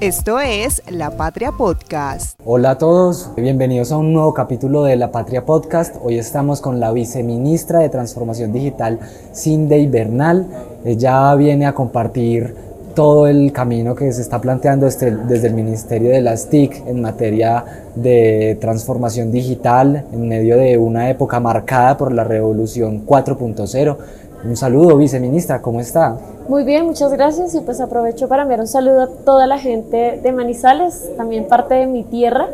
Esto es La Patria Podcast. Hola a todos, bienvenidos a un nuevo capítulo de La Patria Podcast. Hoy estamos con la viceministra de Transformación Digital, Cindy Bernal. Ella viene a compartir todo el camino que se está planteando desde, el Ministerio de las TIC en materia de transformación digital en medio de una época marcada por la revolución 4.0. Un saludo, viceministra, ¿cómo está? Muy bien, muchas gracias y pues aprovecho para enviar un saludo a toda la gente de Manizales, también parte de mi tierra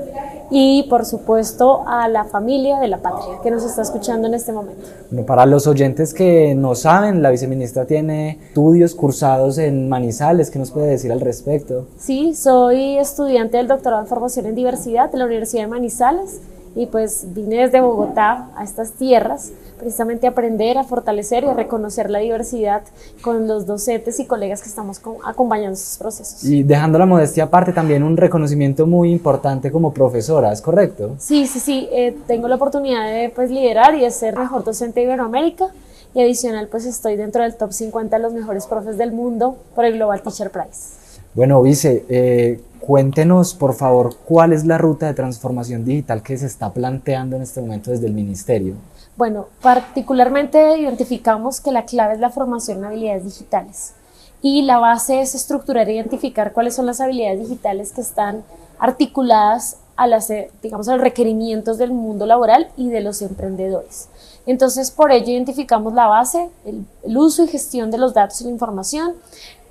y por supuesto a la familia de la patria que nos está escuchando en este momento. Bueno, para los oyentes que no saben, la viceministra tiene estudios cursados en Manizales, ¿qué nos puede decir al respecto? Sí, soy estudiante del doctorado en formación en diversidad de la Universidad de Manizales y pues vine desde Bogotá a estas tierras precisamente a aprender, a fortalecer y a reconocer la diversidad con los docentes y colegas que estamos acompañando estos procesos. Y dejando la modestia aparte, también un reconocimiento muy importante como profesora, ¿es correcto? Sí, sí, sí, eh, tengo la oportunidad de pues, liderar y de ser mejor docente de Iberoamérica y adicional pues estoy dentro del top 50 de los mejores profes del mundo por el Global Teacher Prize. Bueno, Vice, eh, cuéntenos por favor cuál es la ruta de transformación digital que se está planteando en este momento desde el Ministerio. Bueno, particularmente identificamos que la clave es la formación en habilidades digitales y la base es estructurar e identificar cuáles son las habilidades digitales que están articuladas a las, eh, digamos, a los requerimientos del mundo laboral y de los emprendedores. Entonces, por ello identificamos la base, el, el uso y gestión de los datos y la información,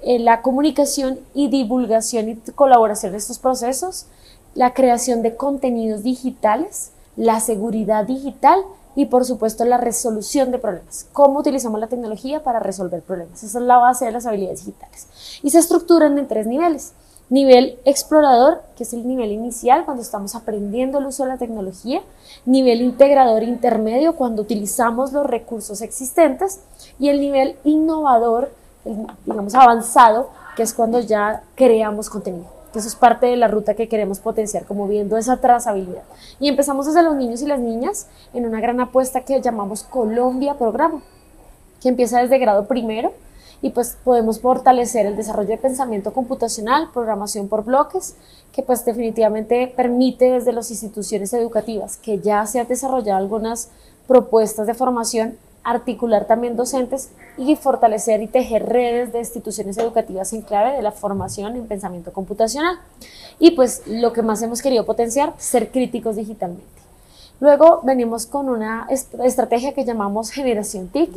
eh, la comunicación y divulgación y colaboración de estos procesos, la creación de contenidos digitales, la seguridad digital y por supuesto la resolución de problemas. Cómo utilizamos la tecnología para resolver problemas. Esa es la base de las habilidades digitales. Y se estructuran en tres niveles. Nivel explorador, que es el nivel inicial cuando estamos aprendiendo el uso de la tecnología. Nivel integrador intermedio, cuando utilizamos los recursos existentes. Y el nivel innovador, digamos, avanzado, que es cuando ya creamos contenido. Eso es parte de la ruta que queremos potenciar, como viendo esa trazabilidad. Y empezamos desde los niños y las niñas en una gran apuesta que llamamos Colombia Programa, que empieza desde grado primero y pues podemos fortalecer el desarrollo de pensamiento computacional, programación por bloques, que pues definitivamente permite desde las instituciones educativas que ya se han desarrollado algunas propuestas de formación articular también docentes y fortalecer y tejer redes de instituciones educativas en clave de la formación en pensamiento computacional. Y pues lo que más hemos querido potenciar, ser críticos digitalmente. Luego venimos con una estrategia que llamamos generación TIC,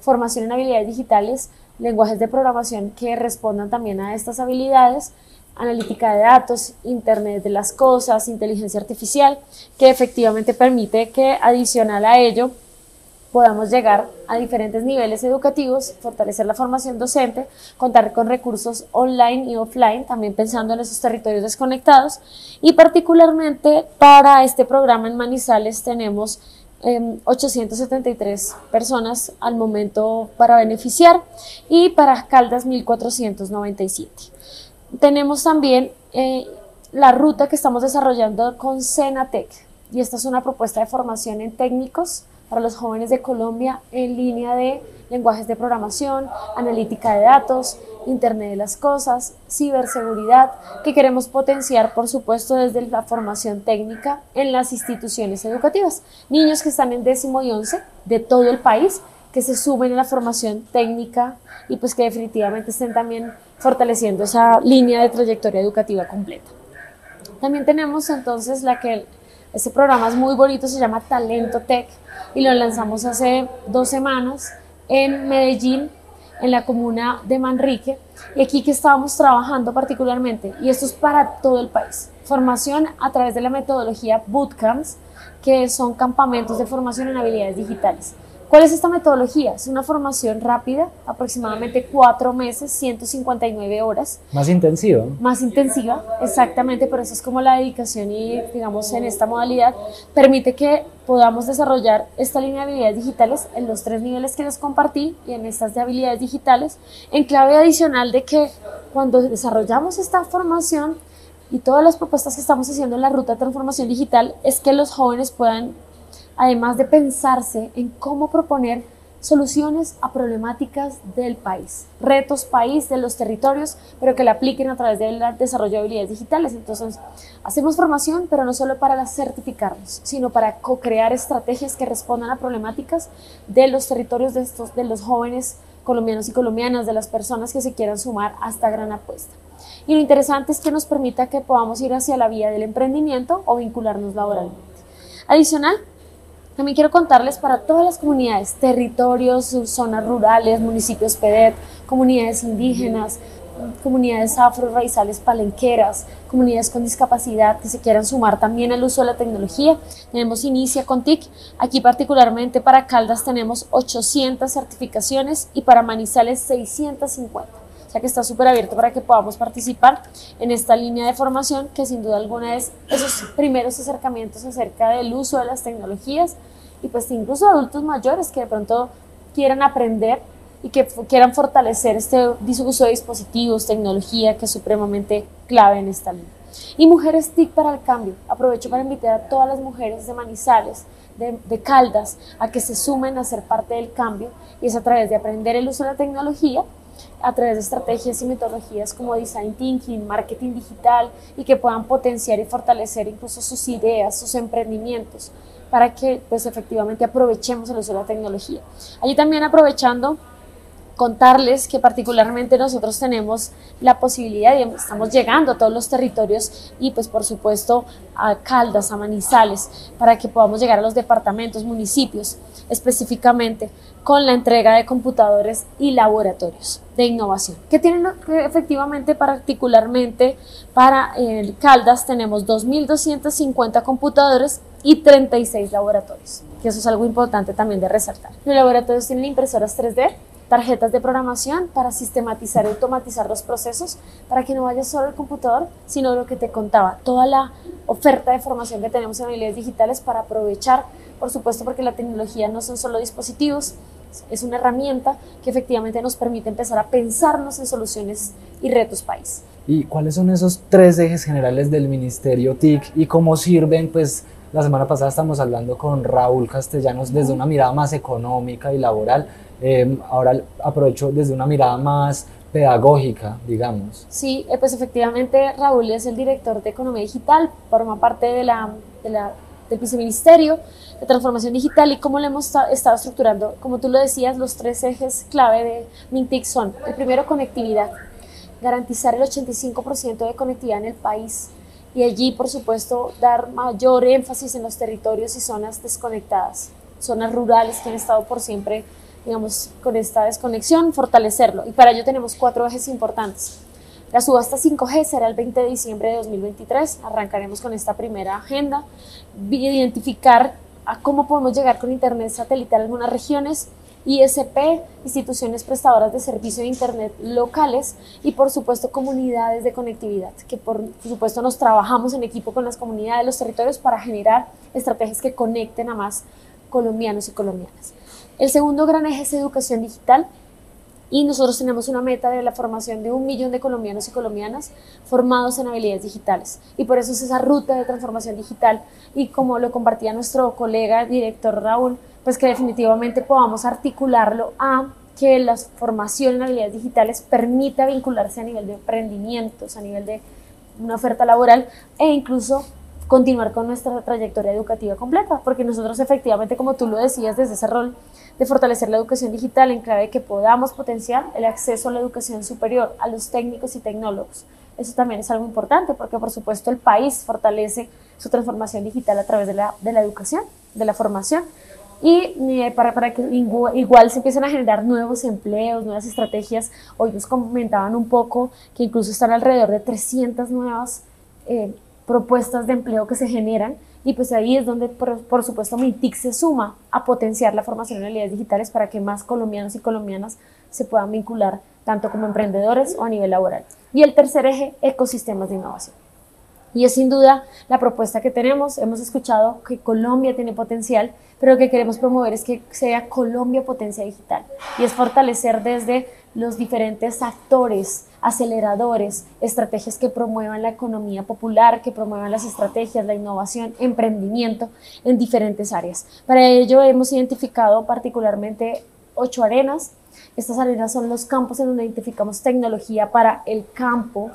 formación en habilidades digitales, lenguajes de programación que respondan también a estas habilidades, analítica de datos, Internet de las cosas, inteligencia artificial, que efectivamente permite que adicional a ello podamos llegar a diferentes niveles educativos, fortalecer la formación docente, contar con recursos online y offline, también pensando en esos territorios desconectados. Y particularmente para este programa en Manizales tenemos 873 em, personas al momento para beneficiar y para Caldas 1497. Tenemos también eh, la ruta que estamos desarrollando con Senatec y esta es una propuesta de formación en técnicos para los jóvenes de Colombia en línea de lenguajes de programación, analítica de datos, Internet de las Cosas, ciberseguridad, que queremos potenciar, por supuesto, desde la formación técnica en las instituciones educativas. Niños que están en décimo y once de todo el país, que se suben a la formación técnica y pues que definitivamente estén también fortaleciendo esa línea de trayectoria educativa completa. También tenemos entonces la que este programa es muy bonito, se llama Talento Tech y lo lanzamos hace dos semanas en Medellín, en la comuna de Manrique. Y aquí que estábamos trabajando particularmente, y esto es para todo el país, formación a través de la metodología Bootcamps, que son campamentos de formación en habilidades digitales. ¿Cuál es esta metodología? Es una formación rápida, aproximadamente cuatro meses, 159 horas. Más intensiva. Más intensiva, exactamente, pero eso es como la dedicación y, digamos, en esta modalidad permite que podamos desarrollar esta línea de habilidades digitales en los tres niveles que les compartí y en estas de habilidades digitales, en clave adicional de que cuando desarrollamos esta formación y todas las propuestas que estamos haciendo en la ruta de transformación digital, es que los jóvenes puedan además de pensarse en cómo proponer soluciones a problemáticas del país, retos país de los territorios, pero que la apliquen a través del desarrollo de habilidades digitales. Entonces, hacemos formación, pero no solo para certificarnos, sino para co-crear estrategias que respondan a problemáticas de los territorios de, estos, de los jóvenes colombianos y colombianas, de las personas que se quieran sumar a esta gran apuesta. Y lo interesante es que nos permita que podamos ir hacia la vía del emprendimiento o vincularnos laboralmente. Adicional, también quiero contarles para todas las comunidades, territorios, zonas rurales, municipios PEDET, comunidades indígenas, comunidades afro-raizales palenqueras, comunidades con discapacidad que se quieran sumar también al uso de la tecnología. Tenemos Inicia con TIC. Aquí particularmente para Caldas tenemos 800 certificaciones y para Manizales 650. Sea que está súper abierto para que podamos participar en esta línea de formación que sin duda alguna es esos primeros acercamientos acerca del uso de las tecnologías y pues incluso adultos mayores que de pronto quieran aprender y que quieran fortalecer este uso de dispositivos, tecnología que es supremamente clave en esta línea. Y Mujeres TIC para el Cambio. Aprovecho para invitar a todas las mujeres de Manizales, de, de, Caldas, a que se sumen a ser parte del cambio y es a través de aprender el uso de la tecnología a través de estrategias y metodologías como design thinking, marketing digital y que puedan potenciar y fortalecer incluso sus ideas, sus emprendimientos para que pues efectivamente aprovechemos el uso de la tecnología. Allí también aprovechando contarles que particularmente nosotros tenemos la posibilidad y estamos llegando a todos los territorios y pues por supuesto a Caldas, a Manizales, para que podamos llegar a los departamentos, municipios específicamente con la entrega de computadores y laboratorios de innovación, que tienen efectivamente particularmente para el Caldas tenemos 2.250 computadores y 36 laboratorios, que eso es algo importante también de resaltar. Los laboratorios tienen impresoras 3D, tarjetas de programación para sistematizar y automatizar los procesos, para que no vaya solo el computador, sino lo que te contaba, toda la oferta de formación que tenemos en habilidades digitales para aprovechar, por supuesto, porque la tecnología no son solo dispositivos, es una herramienta que efectivamente nos permite empezar a pensarnos en soluciones y retos país. ¿Y cuáles son esos tres ejes generales del Ministerio TIC y cómo sirven? Pues la semana pasada estamos hablando con Raúl Castellanos desde una mirada más económica y laboral Em, ahora aprovecho desde una mirada más pedagógica, digamos. Sí, eh, pues efectivamente Raúl es el director de Economía Digital, forma parte de la, de la, del viceministerio de Transformación Digital y cómo lo hemos estado estructurando. Como tú lo decías, los tres ejes clave de Mintic son, el primero, conectividad, garantizar el 85% de conectividad en el país y allí, por supuesto, dar mayor énfasis en los territorios y zonas desconectadas, zonas rurales que han estado por siempre digamos, con esta desconexión, fortalecerlo. Y para ello tenemos cuatro ejes importantes. La subasta 5G será el 20 de diciembre de 2023. Arrancaremos con esta primera agenda. Identificar a cómo podemos llegar con Internet satelital a algunas regiones, ISP, instituciones prestadoras de servicio de Internet locales y por supuesto comunidades de conectividad, que por supuesto nos trabajamos en equipo con las comunidades de los territorios para generar estrategias que conecten a más colombianos y colombianas. El segundo gran eje es educación digital. Y nosotros tenemos una meta de la formación de un millón de colombianos y colombianas formados en habilidades digitales. Y por eso es esa ruta de transformación digital. Y como lo compartía nuestro colega director Raúl, pues que definitivamente podamos articularlo a que la formación en habilidades digitales permita vincularse a nivel de emprendimientos, a nivel de una oferta laboral e incluso continuar con nuestra trayectoria educativa completa, porque nosotros efectivamente, como tú lo decías, desde ese rol de fortalecer la educación digital en clave de que podamos potenciar el acceso a la educación superior a los técnicos y tecnólogos. Eso también es algo importante porque, por supuesto, el país fortalece su transformación digital a través de la, de la educación, de la formación. Y eh, para, para, que igual, se empiecen a generar nuevos empleos, nuevas estrategias. Hoy nos comentaban un poco que incluso están alrededor de 300 nuevas eh, propuestas de empleo que se generan y pues ahí es donde por, supuesto MITIC se suma a potenciar la formación en habilidades digitales para que más colombianos y colombianas se puedan vincular tanto como emprendedores o a nivel laboral. Y el tercer eje, ecosistemas de innovación. Y es sin duda la propuesta que tenemos. Hemos escuchado que Colombia tiene potencial, pero lo que queremos promover es que sea Colombia potencia digital. Y es fortalecer desde los diferentes actores, aceleradores, estrategias que promuevan la economía popular, que promuevan las estrategias, la innovación, emprendimiento en diferentes áreas. Para ello hemos identificado particularmente ocho arenas. Estas arenas son los campos en donde identificamos tecnología para el campo,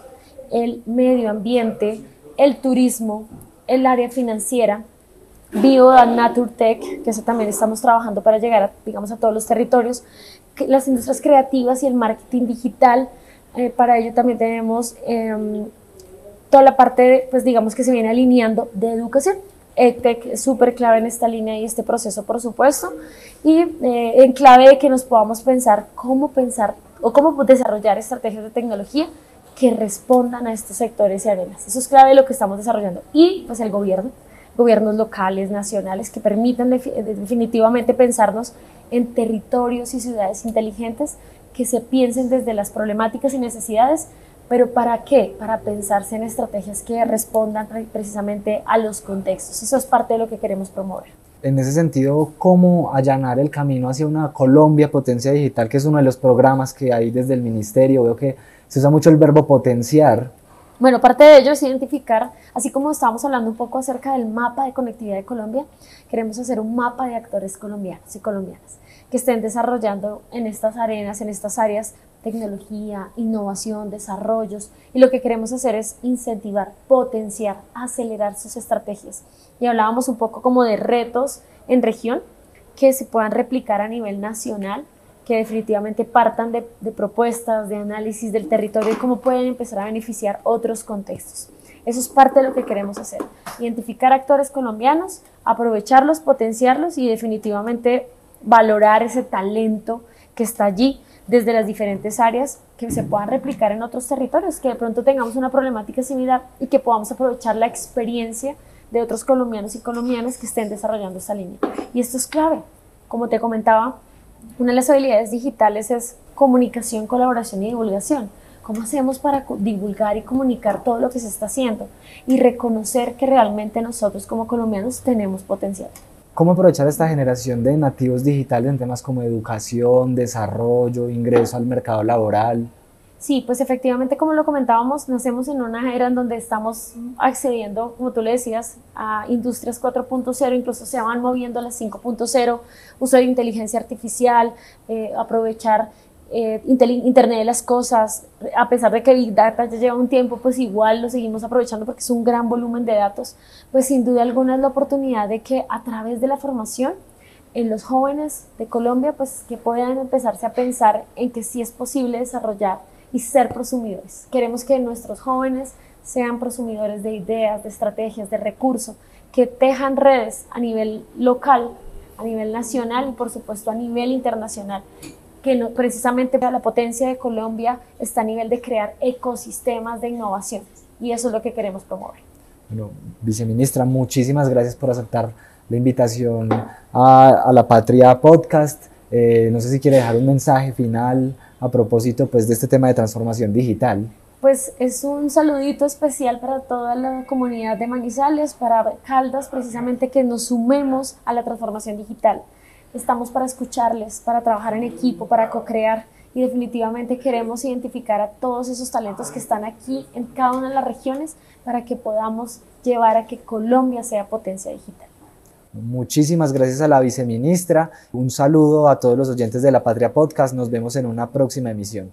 el medio ambiente, el turismo, el área financiera, Bio Naturtech, que eso también estamos trabajando para llegar a, digamos, a todos los territorios, las industrias creativas y el marketing digital. Eh, para ello también tenemos em, toda la parte, pues digamos que se viene alineando de educación. EdTech es súper clave en esta línea y este proceso, por supuesto, y eh, en clave de que nos podamos pensar cómo pensar o cómo desarrollar estrategias de tecnología que respondan a estos sectores y arenas. Eso es clave de lo que estamos desarrollando. Y pues el gobierno, gobiernos locales, nacionales, que permitan definitivamente pensarnos en territorios y ciudades inteligentes que se piensen desde las problemáticas y necesidades, pero ¿para qué? Para pensarse en estrategias que respondan precisamente a los contextos. Eso es parte de lo que queremos promover. En ese sentido, ¿cómo allanar el camino hacia una Colombia potencia digital, que es uno de los programas que hay desde el ministerio? Veo que se usa mucho el verbo potenciar. Bueno, parte de ello es identificar, así como estábamos hablando un poco acerca del mapa de conectividad de Colombia, queremos hacer un mapa de actores colombianos y colombianas que estén desarrollando en estas arenas, en estas áreas, tecnología, innovación, desarrollos. Y lo que queremos hacer es incentivar, potenciar, acelerar sus estrategias. Y hablábamos un poco como de retos en región que se puedan replicar a nivel nacional que definitivamente partan de, propuestas, de análisis del territorio y cómo pueden empezar a beneficiar otros contextos. Eso es parte de lo que queremos hacer. Identificar actores colombianos, aprovecharlos, potenciarlos y definitivamente valorar ese talento que está allí desde las diferentes áreas que se puedan replicar en otros territorios, que de pronto tengamos una problemática similar y que podamos aprovechar la experiencia de otros colombianos y colombianas que estén desarrollando esta línea. Y esto es clave. Como te comentaba, una de las habilidades digitales es comunicación, colaboración y divulgación. ¿Cómo hacemos para divulgar y comunicar todo lo que se está haciendo y reconocer que realmente nosotros como colombianos tenemos potencial? ¿Cómo aprovechar esta generación de nativos digitales en temas como educación, desarrollo, ingreso al mercado laboral? Sí, pues efectivamente, como lo comentábamos, nacemos en una era en donde estamos accediendo, como tú le decías, a industrias 4.0, incluso se van moviendo a las 5.0, uso de inteligencia artificial, eh, aprovechar eh, Internet de las cosas, a pesar de que Big Data ya lleva un tiempo, pues igual lo seguimos aprovechando porque es un gran volumen de datos, pues sin duda alguna es la oportunidad de que a través de la formación en los jóvenes de Colombia, pues que puedan empezarse a pensar en que sí es posible desarrollar y ser prosumidores. Queremos que nuestros jóvenes sean prosumidores de ideas, de estrategias, de recursos, que tejan redes a nivel local, a nivel nacional y por supuesto a nivel internacional. Que no, precisamente la potencia de Colombia está a nivel de crear ecosistemas de innovación y eso es lo que queremos promover. Bueno, viceministra, muchísimas gracias por aceptar la invitación a, a La Patria Podcast. Eh, no sé si quiere dejar un mensaje final a propósito pues, de este tema de transformación digital. Pues es un saludito especial para toda la comunidad de Manizales, para Caldas, precisamente que nos sumemos a la transformación digital. Estamos para escucharles, para trabajar en equipo, para co-crear y definitivamente queremos identificar a todos esos talentos que están aquí en cada una de las regiones para que podamos llevar a que Colombia sea potencia digital. Muchísimas gracias a la viceministra. Un saludo a todos los oyentes de La Patria Podcast. Nos vemos en una próxima emisión.